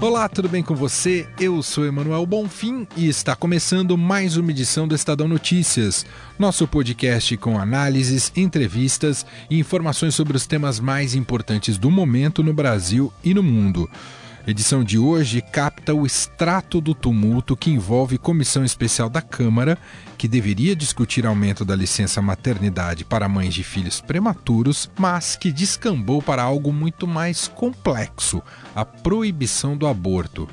Olá, tudo bem com você? Eu sou Emanuel Bonfim e está começando mais uma edição do Estadão Notícias, nosso podcast com análises, entrevistas e informações sobre os temas mais importantes do momento no Brasil e no mundo edição de hoje capta o extrato do tumulto que envolve comissão especial da Câmara, que deveria discutir aumento da licença maternidade para mães de filhos prematuros, mas que descambou para algo muito mais complexo: a proibição do aborto.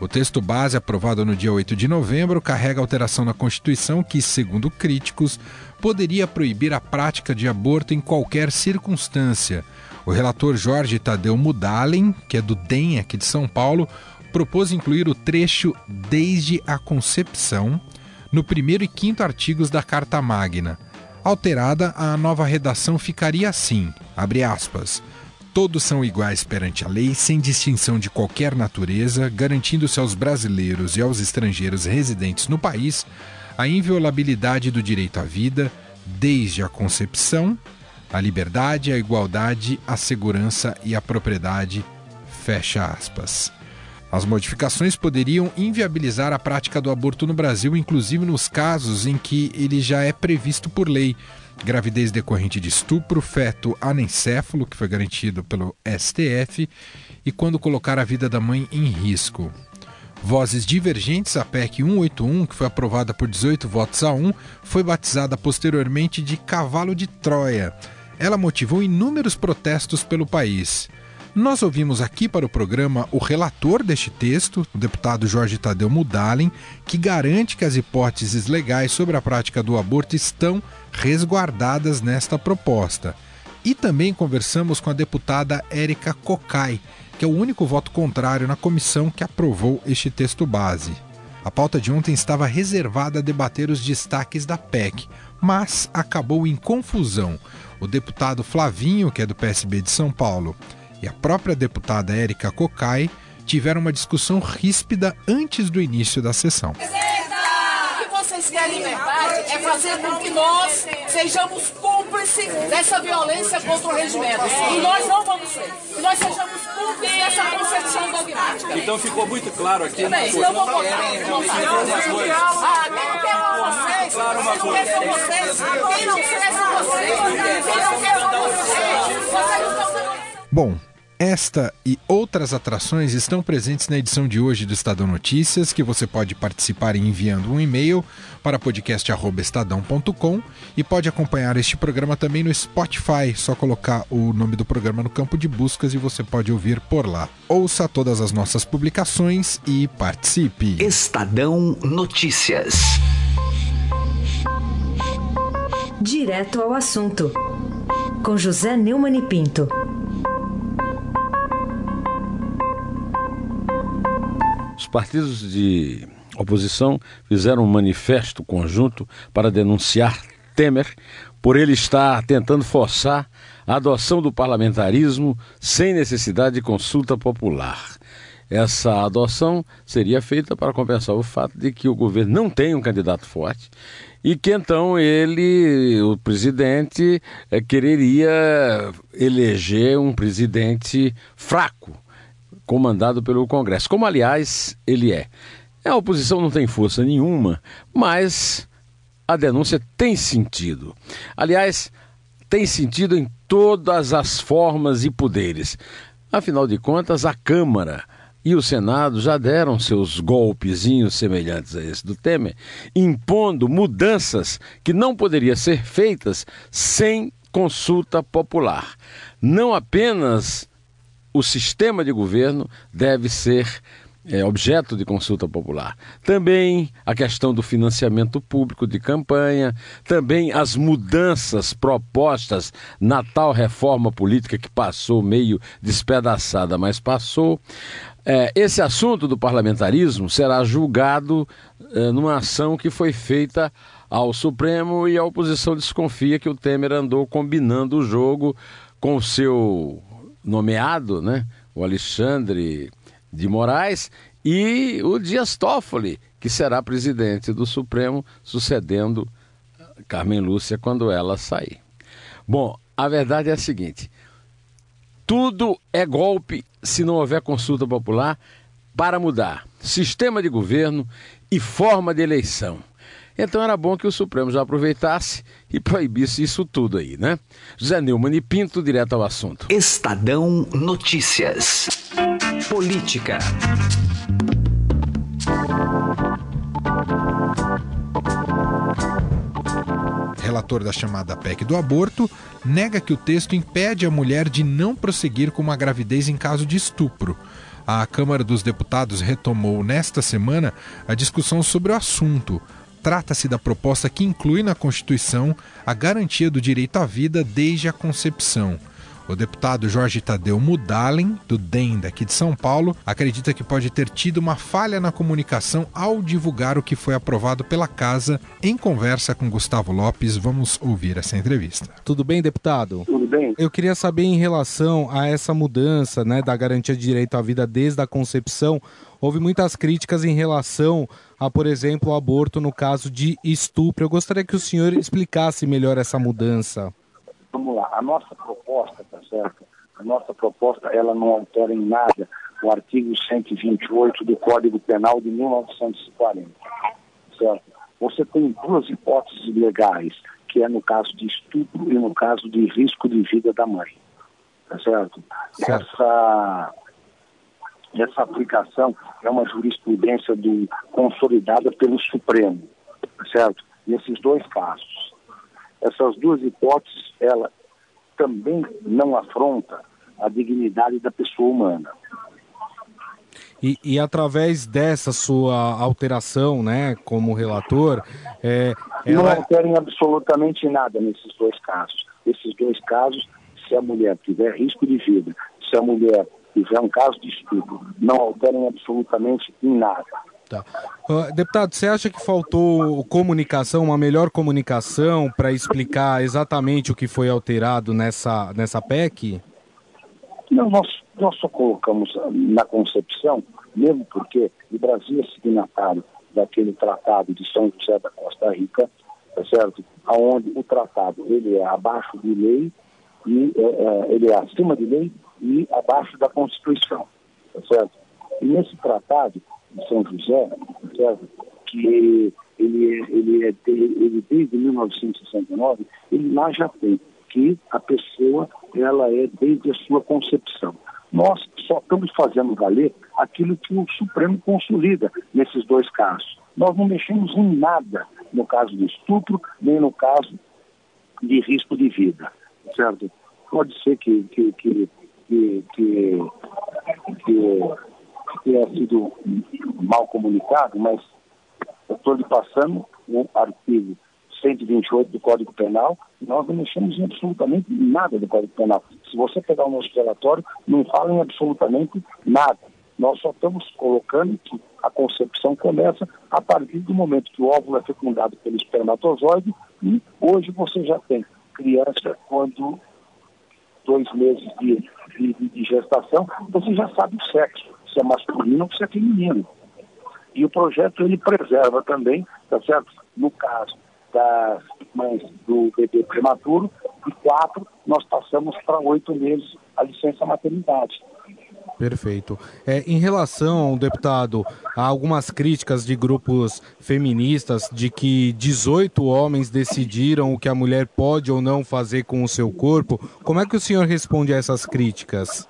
O texto base, aprovado no dia 8 de novembro, carrega alteração na Constituição que, segundo críticos, poderia proibir a prática de aborto em qualquer circunstância o relator Jorge Tadeu Mudalen, que é do DEM aqui de São Paulo, propôs incluir o trecho desde a concepção no primeiro e quinto artigos da Carta Magna. Alterada, a nova redação ficaria assim, abre aspas, Todos são iguais perante a lei, sem distinção de qualquer natureza, garantindo-se aos brasileiros e aos estrangeiros residentes no país a inviolabilidade do direito à vida, desde a concepção a liberdade, a igualdade, a segurança e a propriedade. Fecha aspas. As modificações poderiam inviabilizar a prática do aborto no Brasil, inclusive nos casos em que ele já é previsto por lei. Gravidez decorrente de estupro, feto anencéfalo, que foi garantido pelo STF, e quando colocar a vida da mãe em risco. Vozes divergentes, a PEC 181, que foi aprovada por 18 votos a 1, foi batizada posteriormente de Cavalo de Troia ela motivou inúmeros protestos pelo país. Nós ouvimos aqui para o programa o relator deste texto, o deputado Jorge Tadeu Mudalen, que garante que as hipóteses legais sobre a prática do aborto estão resguardadas nesta proposta. E também conversamos com a deputada Érica Cocai, que é o único voto contrário na comissão que aprovou este texto base. A pauta de ontem estava reservada a debater os destaques da PEC, mas acabou em confusão o deputado Flavinho, que é do PSB de São Paulo, e a própria deputada Érica Cocai tiveram uma discussão ríspida antes do início da sessão. O que vocês querem, verdade, é fazer com que nós sejamos cúmplices dessa violência contra o regimento. E nós não vamos ser. E nós sejamos cúmplices dessa concepção dogmática. Então ficou muito claro aqui. Bem, então vou votar. Ah, quem não quer vocês, claro uma quem não quer são vocês, quem não quer são vocês, quem não quer são vocês. Vocês não estão. Bom, esta e outras atrações estão presentes na edição de hoje do Estadão Notícias, que você pode participar enviando um e-mail para podcast@estadão.com e pode acompanhar este programa também no Spotify, só colocar o nome do programa no campo de buscas e você pode ouvir por lá. Ouça todas as nossas publicações e participe. Estadão Notícias. Direto ao assunto. Com José Neumann e Pinto. Partidos de oposição fizeram um manifesto conjunto para denunciar Temer por ele estar tentando forçar a adoção do parlamentarismo sem necessidade de consulta popular. Essa adoção seria feita para compensar o fato de que o governo não tem um candidato forte e que então ele, o presidente, eh, quereria eleger um presidente fraco comandado pelo Congresso, como aliás ele é. A oposição não tem força nenhuma, mas a denúncia tem sentido. Aliás, tem sentido em todas as formas e poderes. Afinal de contas, a Câmara e o Senado já deram seus golpezinhos semelhantes a esse do Temer, impondo mudanças que não poderiam ser feitas sem consulta popular. Não apenas o sistema de governo deve ser é, objeto de consulta popular. Também a questão do financiamento público de campanha, também as mudanças propostas na tal reforma política que passou meio despedaçada, mas passou. É, esse assunto do parlamentarismo será julgado é, numa ação que foi feita ao Supremo e a oposição desconfia que o Temer andou combinando o jogo com o seu nomeado, né? o Alexandre de Moraes, e o Dias Toffoli, que será presidente do Supremo, sucedendo Carmen Lúcia quando ela sair. Bom, a verdade é a seguinte: tudo é golpe se não houver consulta popular para mudar sistema de governo e forma de eleição. Então era bom que o Supremo já aproveitasse e proibisse isso tudo aí, né? José Neumann e Pinto, direto ao assunto. Estadão Notícias. Política. Relator da chamada PEC do aborto nega que o texto impede a mulher de não prosseguir com uma gravidez em caso de estupro. A Câmara dos Deputados retomou nesta semana a discussão sobre o assunto. Trata-se da proposta que inclui na Constituição a garantia do direito à vida desde a concepção. O deputado Jorge Tadeu Mudalen, do DEM daqui de São Paulo, acredita que pode ter tido uma falha na comunicação ao divulgar o que foi aprovado pela Casa em conversa com Gustavo Lopes. Vamos ouvir essa entrevista. Tudo bem, deputado? Tudo bem. Eu queria saber em relação a essa mudança né, da garantia de direito à vida desde a concepção. Houve muitas críticas em relação a, por exemplo, o aborto no caso de estupro. Eu gostaria que o senhor explicasse melhor essa mudança. Vamos lá, a nossa proposta, tá certo? A nossa proposta, ela não altera em nada o artigo 128 do Código Penal de 1940, certo? Você tem duas hipóteses legais, que é no caso de estupro e no caso de risco de vida da mãe, tá certo? certo. Essa essa aplicação é uma jurisprudência do, consolidada pelo Supremo, tá certo? Nesses dois casos. Essas duas hipóteses, ela também não afronta a dignidade da pessoa humana. E, e, através dessa sua alteração, né, como relator, é, ela... não alterem absolutamente nada nesses dois casos. Esses dois casos, se a mulher tiver risco de vida, se a mulher tiver um caso de estupro, não alterem absolutamente em nada. Tá. Uh, deputado, você acha que faltou comunicação, uma melhor comunicação para explicar exatamente o que foi alterado nessa, nessa PEC? Não, nós, nós só colocamos na concepção, mesmo porque o Brasil é signatário daquele tratado de São José da Costa Rica, tá certo? Onde o tratado ele é abaixo de lei e é, é, ele é acima de lei e abaixo da Constituição, tá certo? E nesse tratado São José, que ele, ele, é ele desde 1969, ele lá já tem que a pessoa ela é desde a sua concepção. Nós só estamos fazendo valer aquilo que o Supremo consolida nesses dois casos. Nós não mexemos em nada no caso de estupro, nem no caso de risco de vida, certo? Pode ser que, que, que, que, que tenha sido mal comunicado, mas eu estou lhe passando o artigo 128 do Código Penal, nós não mexemos em absolutamente nada do Código Penal. Se você pegar o nosso relatório, não fala em absolutamente nada. Nós só estamos colocando que a concepção começa a partir do momento que o óvulo é fecundado pelo espermatozoide e hoje você já tem criança quando dois meses de, de, de gestação, você já sabe o sexo se é masculino ou se é feminino. E o projeto ele preserva também, tá certo? No caso das mães do bebê prematuro, de quatro nós passamos para oito meses a licença maternidade. Perfeito. É, em relação, deputado, a algumas críticas de grupos feministas de que 18 homens decidiram o que a mulher pode ou não fazer com o seu corpo, como é que o senhor responde a essas críticas?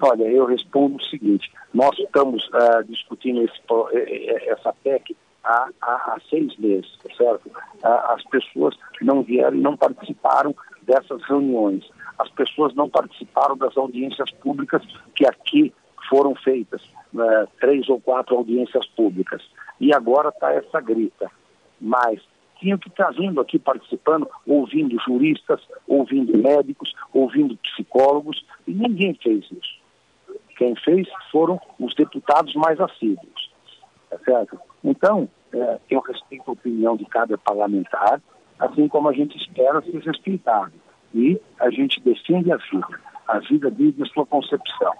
Olha, eu respondo o seguinte: nós estamos uh, discutindo esse, eh, eh, essa PEC há, há, há, seis meses, tá certo? Uh, as pessoas não vieram e não participaram dessas reuniões. As pessoas não participaram das audiências públicas que aqui foram feitas, uh, três ou quatro audiências públicas. E agora está essa grita. Mas tinha que estar vindo aqui participando, ouvindo juristas, ouvindo médicos, ouvindo psicólogos, e ninguém fez isso. Quem fez foram os deputados mais assíduos. Tá certo? Então, é, eu respeito a opinião de cada parlamentar, assim como a gente espera ser respeitado. E a gente defende a vida, a vida desde a sua concepção.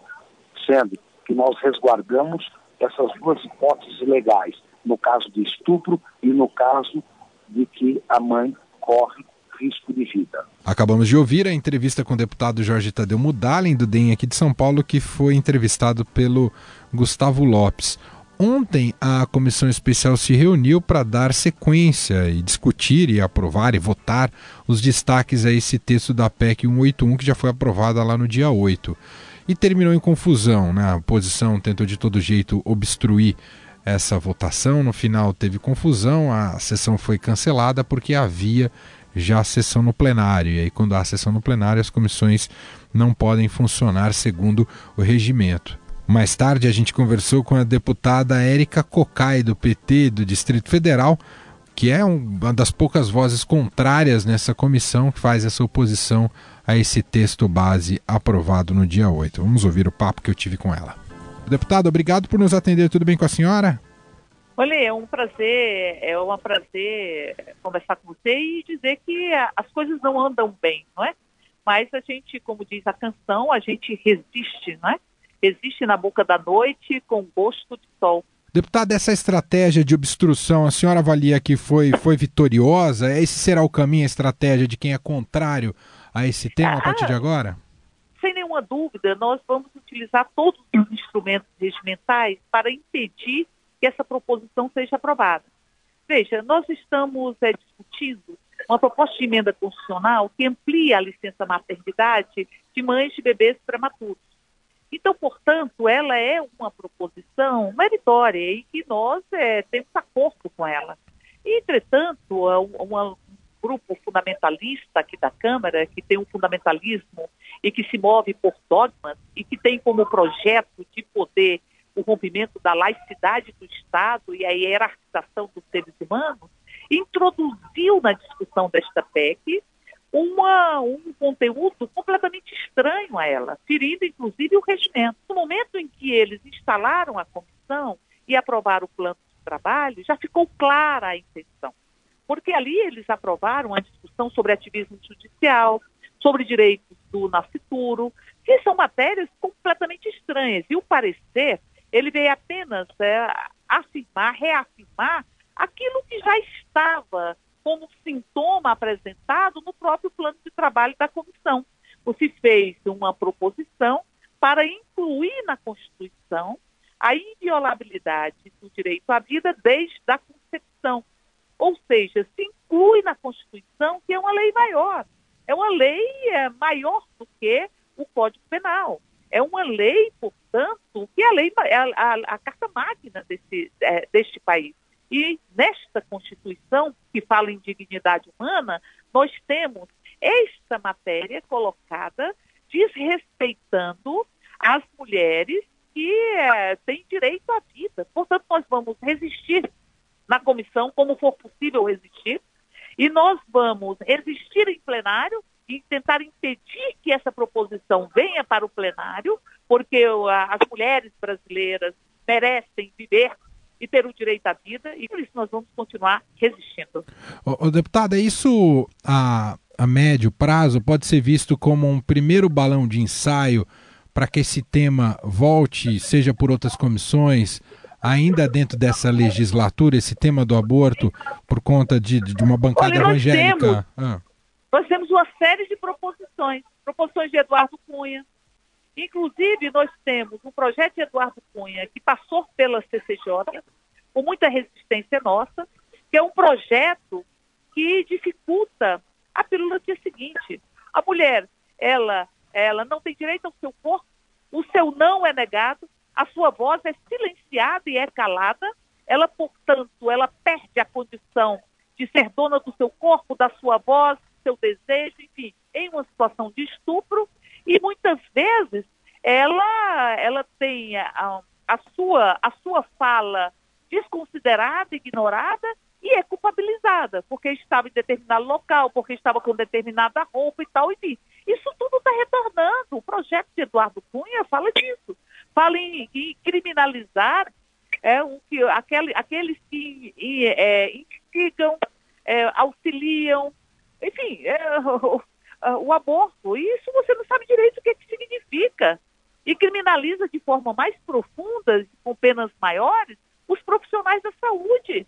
dizendo que nós resguardamos essas duas hipóteses legais, no caso de estupro e no caso de que a mãe corre risco de vida. Acabamos de ouvir a entrevista com o deputado Jorge Tadeu Mudalem, do DEM aqui de São Paulo, que foi entrevistado pelo Gustavo Lopes. Ontem, a comissão especial se reuniu para dar sequência e discutir e aprovar e votar os destaques a esse texto da PEC 181, que já foi aprovada lá no dia 8. E terminou em confusão. Né? A oposição tentou de todo jeito obstruir essa votação. No final, teve confusão, a sessão foi cancelada porque havia já a sessão no plenário. E aí, quando há sessão no plenário, as comissões não podem funcionar segundo o regimento. Mais tarde, a gente conversou com a deputada Érica Cocai, do PT do Distrito Federal, que é uma das poucas vozes contrárias nessa comissão que faz essa oposição a esse texto base aprovado no dia 8. Vamos ouvir o papo que eu tive com ela. Deputado, obrigado por nos atender. Tudo bem com a senhora? Olha, é um prazer, é um prazer conversar com você e dizer que as coisas não andam bem, não é? Mas a gente, como diz a canção, a gente resiste, não é? Resiste na boca da noite com gosto de sol. Deputado, essa estratégia de obstrução, a senhora avalia que foi, foi vitoriosa? Esse será o caminho, a estratégia de quem é contrário a esse tema a partir de ah, agora? Sem nenhuma dúvida, nós vamos utilizar todos os instrumentos regimentais para impedir que essa proposição seja aprovada. Veja, nós estamos é, discutindo uma proposta de emenda constitucional que amplia a licença maternidade de mães de bebês prematuros. Então, portanto, ela é uma proposição meritória e que nós é, temos acordo com ela. Entretanto, é um grupo fundamentalista aqui da Câmara, que tem um fundamentalismo e que se move por dogmas e que tem como projeto de poder o rompimento da laicidade do Estado e a hierarquização dos seres humanos, introduziu na discussão desta PEC uma, um conteúdo completamente estranho a ela, ferindo inclusive o regimento. No momento em que eles instalaram a comissão e aprovaram o plano de trabalho, já ficou clara a intenção. Porque ali eles aprovaram a discussão sobre ativismo judicial, sobre direitos do nascituro, que são matérias completamente estranhas. E o parecer ele veio apenas é, afirmar, reafirmar aquilo que já estava como sintoma apresentado no próprio plano de trabalho da comissão. Se fez uma proposição para incluir na Constituição a inviolabilidade do direito à vida desde a concepção. Ou seja, se inclui na Constituição que é uma lei maior. É uma lei é, maior do que o Código Penal. É uma lei, portanto, que é a lei, a, a, a carta magna desse, é, deste país. E nesta Constituição, que fala em dignidade humana, nós temos esta matéria colocada desrespeitando as mulheres que é, têm direito à vida. Portanto, nós vamos resistir na comissão, como for possível resistir, e nós vamos resistir em plenário e tentar impedir que essa proposição venha para o plenário, porque as mulheres brasileiras merecem viver e ter o direito à vida, e por isso nós vamos continuar resistindo. O, deputada, isso a, a médio prazo pode ser visto como um primeiro balão de ensaio para que esse tema volte, seja por outras comissões, ainda dentro dessa legislatura, esse tema do aborto, por conta de, de uma bancada Olha, evangélica? Temos, ah. Nós temos uma série de proposições, proposições de Eduardo Cunha. Inclusive, nós temos um projeto de Eduardo Cunha que passou pela CCJ, com muita resistência nossa, que é um projeto que dificulta a pílula que seguinte: a mulher, ela, ela não tem direito ao seu corpo, o seu não é negado, a sua voz é silenciada e é calada, ela, portanto, ela perde a condição de ser dona do seu corpo, da sua voz, seu desejo, enfim, em uma situação de estupro e muitas vezes ela, ela tem a, a, sua, a sua fala desconsiderada, ignorada e é culpabilizada, porque estava em determinado local, porque estava com determinada roupa e tal, enfim. Isso tudo está retornando. O projeto de Eduardo Cunha fala disso. Fala em, em criminalizar é, o que, aquele, aqueles que é, instigam, é, auxiliam, enfim, é, o, o, aborto. E isso você não sabe direito o que, é que significa. e criminaliza de forma mais profunda, com penas maiores, os profissionais da saúde.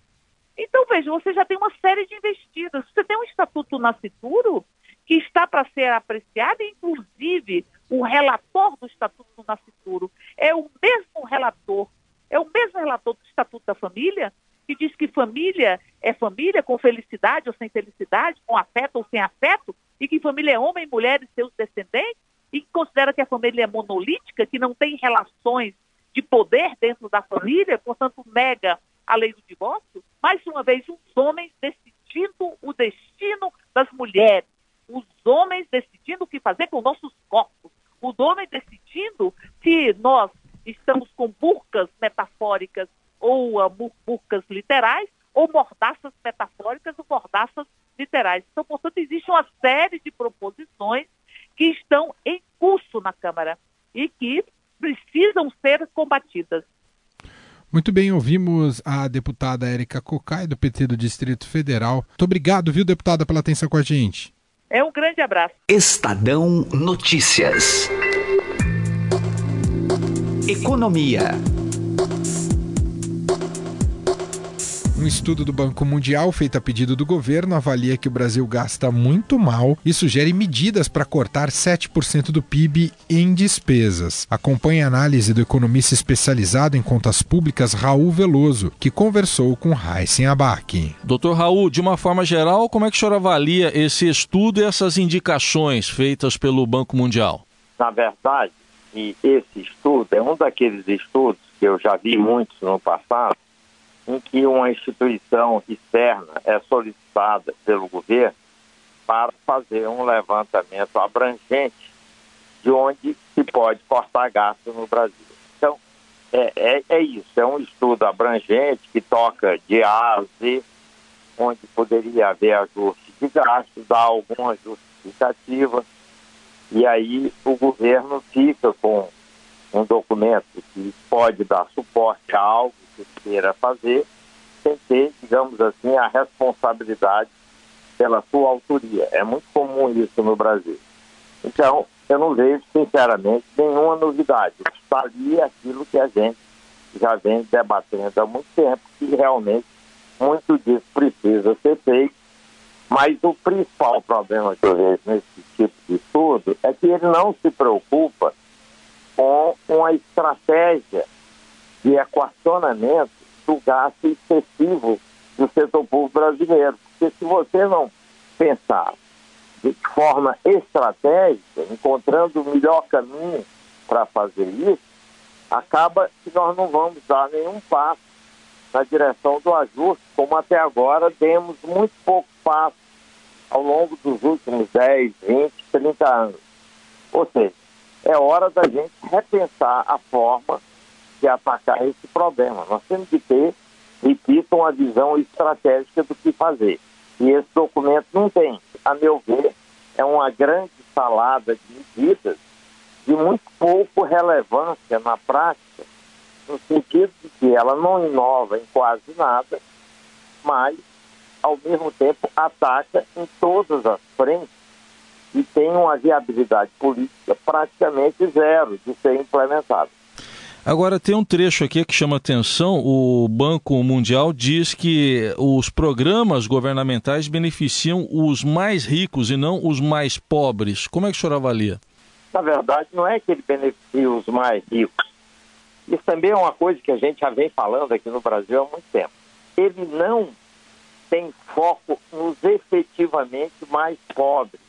Então, veja, você já tem uma série de investidas. Você tem um Estatuto Nascituro que está para ser apreciado, inclusive o relator do Estatuto Nascituro é o mesmo relator, é o mesmo relator do Estatuto da Família, diz que família é família com felicidade ou sem felicidade, com afeto ou sem afeto, e que família é homem, mulher e seus descendentes, e que considera que a família é monolítica, que não tem relações de poder dentro da família, portanto nega a lei do divórcio. Mais uma vez, os homens decidindo o destino das mulheres, os homens decidindo o que fazer com nossos corpos, os homens decidindo se nós estamos com burcas metafóricas ou burcas literais, ou mordaças metafóricas ou mordaças literais. Então, portanto, existe uma série de proposições que estão em curso na Câmara e que precisam ser combatidas. Muito bem, ouvimos a deputada Érica Cocai, do PT do Distrito Federal. Muito obrigado, viu, deputada, pela atenção com a gente. É um grande abraço. Estadão Notícias. Economia. Um estudo do Banco Mundial, feito a pedido do governo, avalia que o Brasil gasta muito mal e sugere medidas para cortar 7% do PIB em despesas. Acompanhe a análise do economista especializado em contas públicas Raul Veloso, que conversou com Heisen Abac. Doutor Raul, de uma forma geral, como é que o senhor avalia esse estudo e essas indicações feitas pelo Banco Mundial? Na verdade, esse estudo é um daqueles estudos que eu já vi muitos no passado, em que uma instituição externa é solicitada pelo governo para fazer um levantamento abrangente de onde se pode cortar gasto no Brasil. Então, é, é, é isso, é um estudo abrangente que toca de A a Z, onde poderia haver ajuste de gastos, dar alguma justificativa, e aí o governo fica com um documento que pode dar suporte a algo que queira fazer, sem ter, digamos assim, a responsabilidade pela sua autoria. É muito comum isso no Brasil. Então, eu não vejo, sinceramente, nenhuma novidade. Está ali aquilo que a gente já vem debatendo há muito tempo, que realmente muito disso precisa ser feito. Mas o principal problema que eu vejo nesse tipo de estudo é que ele não se preocupa com uma estratégia de equacionamento do gasto excessivo do setor público brasileiro. Porque se você não pensar de forma estratégica, encontrando o melhor caminho para fazer isso, acaba que nós não vamos dar nenhum passo na direção do ajuste, como até agora demos muito pouco passo ao longo dos últimos 10, 20, 30 anos. Ou seja, é hora da gente repensar a forma de atacar esse problema. Nós temos que ter, repito, uma visão estratégica do que fazer. E esse documento não tem. A meu ver, é uma grande salada de medidas de muito pouco relevância na prática, no sentido de que ela não inova em quase nada, mas, ao mesmo tempo, ataca em todas as frentes e tem uma viabilidade política praticamente zero de ser implementada. Agora, tem um trecho aqui que chama atenção: o Banco Mundial diz que os programas governamentais beneficiam os mais ricos e não os mais pobres. Como é que o senhor avalia? Na verdade, não é que ele beneficia os mais ricos. Isso também é uma coisa que a gente já vem falando aqui no Brasil há muito tempo. Ele não tem foco nos efetivamente mais pobres,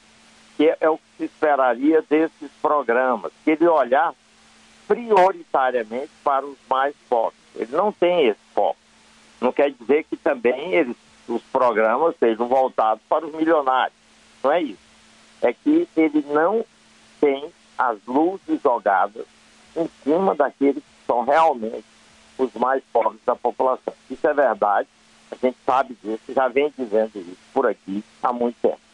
que é o que se esperaria desses programas. Que ele olhar prioritariamente para os mais pobres. Ele não tem esse foco. Não quer dizer que também eles, os programas sejam voltados para os milionários. Não é isso. É que ele não tem as luzes jogadas em cima daqueles que são realmente os mais pobres da população. Isso é verdade, a gente sabe disso, já vem dizendo isso por aqui há muito tempo.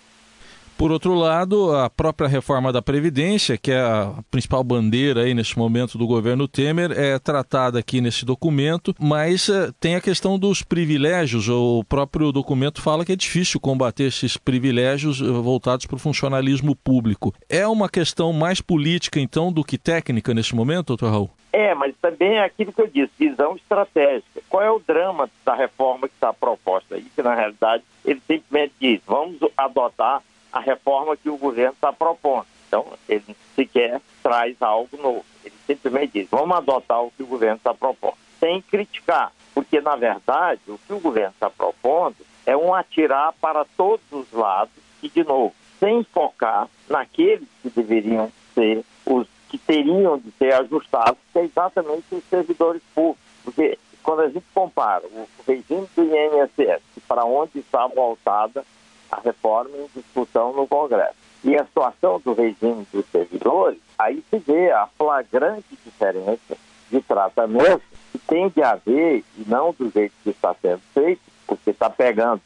Por outro lado, a própria reforma da Previdência, que é a principal bandeira aí nesse momento do governo Temer, é tratada aqui nesse documento, mas uh, tem a questão dos privilégios. O próprio documento fala que é difícil combater esses privilégios uh, voltados para o funcionalismo público. É uma questão mais política, então, do que técnica nesse momento, doutor Raul? É, mas também é aquilo que eu disse, visão estratégica. Qual é o drama da reforma que está proposta aí? Que, na realidade, ele simplesmente diz, vamos adotar a reforma que o governo está propondo. Então, ele sequer traz algo novo. Ele simplesmente diz, vamos adotar o que o governo está propondo, sem criticar. Porque, na verdade, o que o governo está propondo é um atirar para todos os lados e, de novo, sem focar naqueles que deveriam ser os que teriam de ser ajustados, que é exatamente os servidores públicos. Porque quando a gente compara o regime do INSS para onde está voltada a reforma em discussão no Congresso. E a situação do regime dos servidores, aí se vê a flagrante diferença de tratamento que tem de haver, e não do jeito que está sendo feito, porque está pegando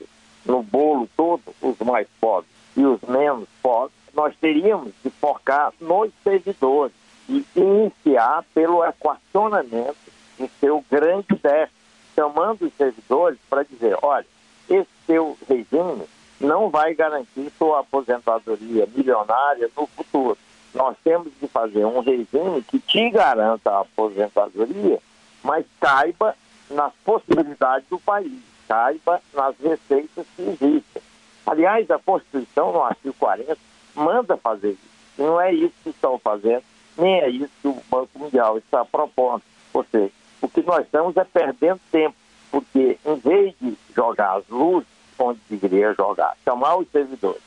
no bolo todo os mais pobres e os menos pobres, nós teríamos de focar nos servidores e iniciar pelo equacionamento do seu grande déficit, chamando os servidores para dizer, olha, esse seu regime não vai garantir sua aposentadoria milionária no futuro. Nós temos de fazer um regime que te garanta a aposentadoria, mas caiba nas possibilidades do país, caiba nas receitas que existem. Aliás, a Constituição, no artigo 40, manda fazer isso. Não é isso que estão fazendo, nem é isso que o Banco Mundial está propondo. Ou seja, o que nós estamos é perdendo tempo, porque em vez de jogar as luzes onde deveria jogar, chamar os servidores,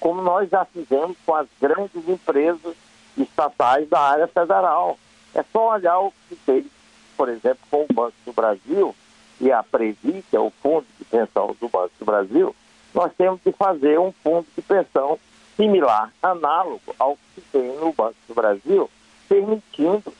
como nós já fizemos com as grandes empresas estatais da área federal. É só olhar o que fez, por exemplo, com o Banco do Brasil e a Previ, que é o Fundo de Pensão do Banco do Brasil, nós temos que fazer um fundo de pensão similar, análogo ao que tem no Banco do Brasil, permitindo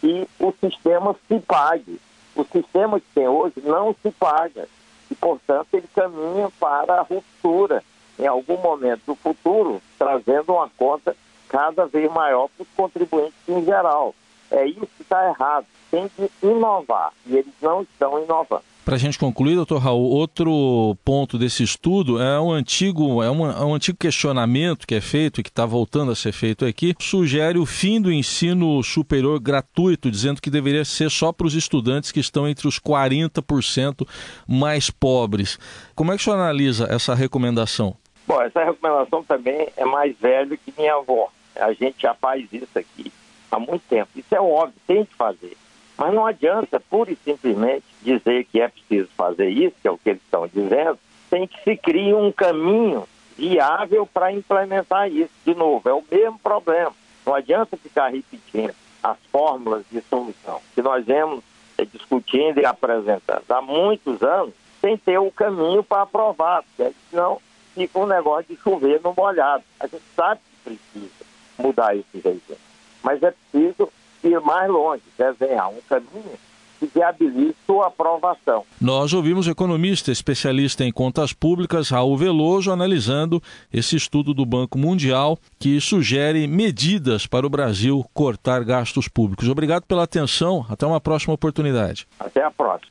que o sistema se pague. O sistema que tem hoje não se paga e, portanto, ele caminha para a ruptura em algum momento do futuro, trazendo uma conta cada vez maior para os contribuintes em geral. É isso que está errado. Tem que inovar e eles não estão inovando. Para a gente concluir, doutor Raul, outro ponto desse estudo é um antigo, é, uma, é um antigo questionamento que é feito e que está voltando a ser feito aqui, sugere o fim do ensino superior gratuito, dizendo que deveria ser só para os estudantes que estão entre os 40% mais pobres. Como é que o senhor analisa essa recomendação? Bom, essa recomendação também é mais velha que minha avó. A gente já faz isso aqui há muito tempo. Isso é óbvio, tem que fazer. Mas não adianta pura e simplesmente dizer que é preciso fazer isso, que é o que eles estão dizendo, sem que se crie um caminho viável para implementar isso. De novo, é o mesmo problema. Não adianta ficar repetindo as fórmulas de solução que nós vemos é, discutindo e apresentando há muitos anos, sem ter o caminho para aprovar, porque senão fica um negócio de chover no molhado. A gente sabe que precisa mudar esse jeito, mas é preciso ir mais longe, desenhar um caminho que viabilize sua aprovação. Nós ouvimos economista especialista em contas públicas, Raul Veloso, analisando esse estudo do Banco Mundial que sugere medidas para o Brasil cortar gastos públicos. Obrigado pela atenção. Até uma próxima oportunidade. Até a próxima.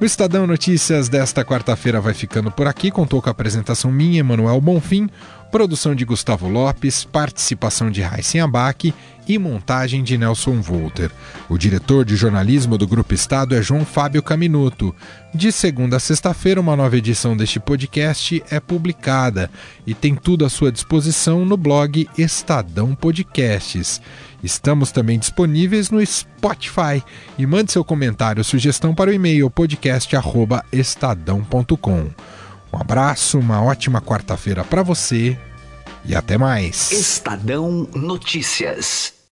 O Estadão Notícias desta quarta-feira vai ficando por aqui. Contou com a apresentação minha, Emanuel Bonfim, produção de Gustavo Lopes, participação de Raíssen Abac e montagem de Nelson Volter. O diretor de jornalismo do Grupo Estado é João Fábio Caminuto. De segunda a sexta-feira, uma nova edição deste podcast é publicada e tem tudo à sua disposição no blog Estadão Podcasts. Estamos também disponíveis no Spotify e mande seu comentário ou sugestão para o e-mail podcast@estadão.com. Um abraço, uma ótima quarta-feira para você e até mais. Estadão Notícias.